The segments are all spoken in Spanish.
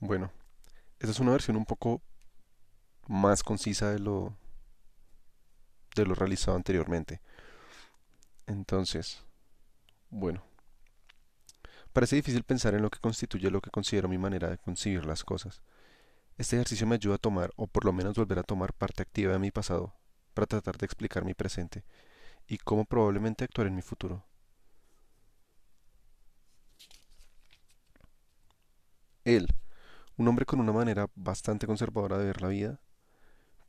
Bueno, esta es una versión un poco más concisa de lo de lo realizado anteriormente. Entonces, bueno, parece difícil pensar en lo que constituye lo que considero mi manera de concebir las cosas. Este ejercicio me ayuda a tomar, o por lo menos volver a tomar parte activa de mi pasado, para tratar de explicar mi presente y cómo probablemente actuar en mi futuro. Él, un hombre con una manera bastante conservadora de ver la vida,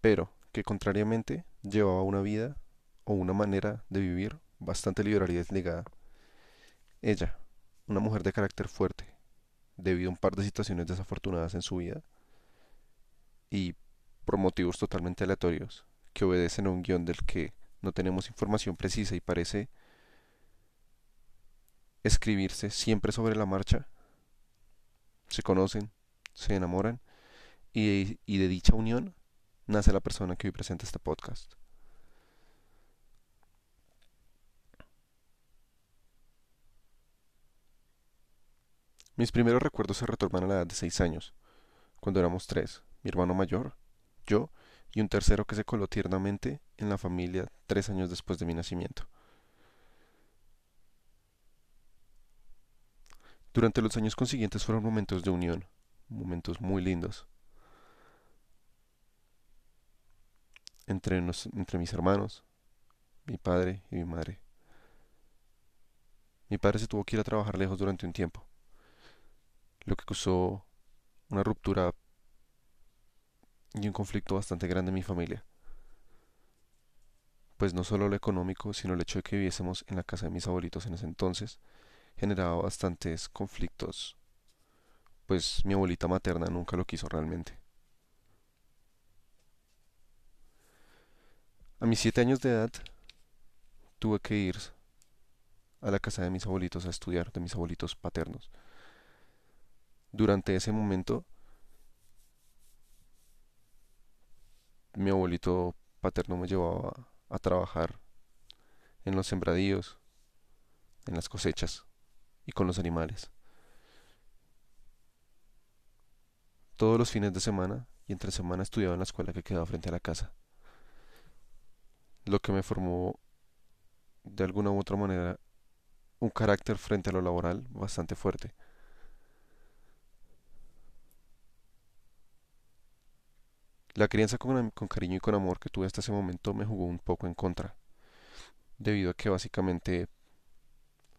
pero que contrariamente llevaba una vida o una manera de vivir bastante liberal y desligada. Ella, una mujer de carácter fuerte, debido a un par de situaciones desafortunadas en su vida y por motivos totalmente aleatorios que obedecen a un guion del que no tenemos información precisa y parece escribirse siempre sobre la marcha, se conocen, se enamoran y de, y de dicha unión nace la persona que hoy presenta este podcast. Mis primeros recuerdos se retornan a la edad de seis años, cuando éramos tres, mi hermano mayor, yo y un tercero que se coló tiernamente en la familia tres años después de mi nacimiento. Durante los años consiguientes fueron momentos de unión, momentos muy lindos. Entre, entre mis hermanos, mi padre y mi madre. Mi padre se tuvo que ir a trabajar lejos durante un tiempo, lo que causó una ruptura y un conflicto bastante grande en mi familia. Pues no solo lo económico, sino el hecho de que viviésemos en la casa de mis abuelitos en ese entonces, generaba bastantes conflictos, pues mi abuelita materna nunca lo quiso realmente. A mis siete años de edad tuve que ir a la casa de mis abuelitos a estudiar, de mis abuelitos paternos. Durante ese momento mi abuelito paterno me llevaba a trabajar en los sembradíos, en las cosechas y con los animales. Todos los fines de semana y entre semana estudiaba en la escuela que quedaba frente a la casa. Lo que me formó de alguna u otra manera un carácter frente a lo laboral bastante fuerte. La crianza con, con, cariño y con amor que tuve hasta ese momento me jugó un poco en contra, debido a que básicamente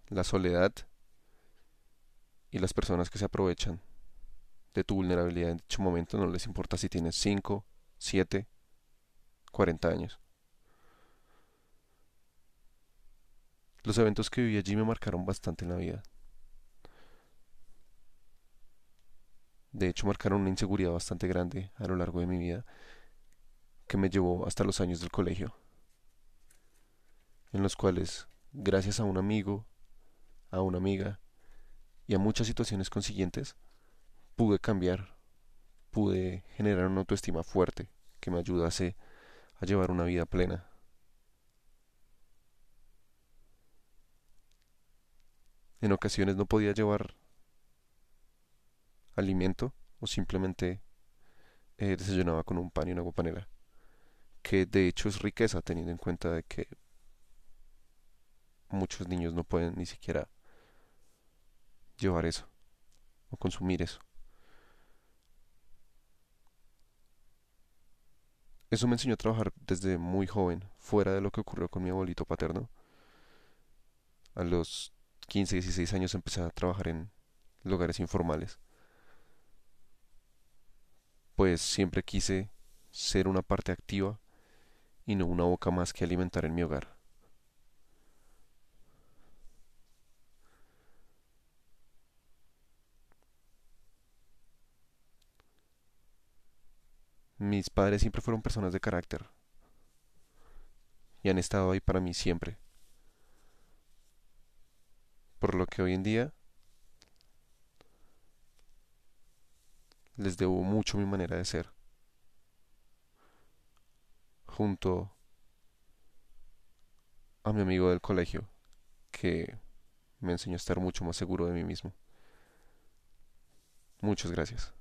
la soledad y las personas que se aprovechan de tu vulnerabilidad en dicho momento no les importa si tienes 5, 7, 40 años. Los eventos que viví allí me marcaron bastante en la vida. De hecho, marcaron una inseguridad bastante grande a lo largo de mi vida que me llevó hasta los años del colegio, en los cuales, gracias a un amigo, a una amiga y a muchas situaciones consiguientes, pude cambiar, pude generar una autoestima fuerte que me ayudase a llevar una vida plena. En ocasiones no podía llevar alimento o simplemente eh, desayunaba con un pan y una agua panela, que de hecho es riqueza teniendo en cuenta de que muchos niños no pueden ni siquiera llevar eso o consumir eso. Eso me enseñó a trabajar desde muy joven, fuera de lo que ocurrió con mi abuelito paterno. A los 15, 16 años empecé a trabajar en lugares informales pues siempre quise ser una parte activa y no una boca más que alimentar en mi hogar. Mis padres siempre fueron personas de carácter y han estado ahí para mí siempre. Por lo que hoy en día les debo mucho mi manera de ser. Junto a mi amigo del colegio, que me enseñó a estar mucho más seguro de mí mismo. Muchas gracias.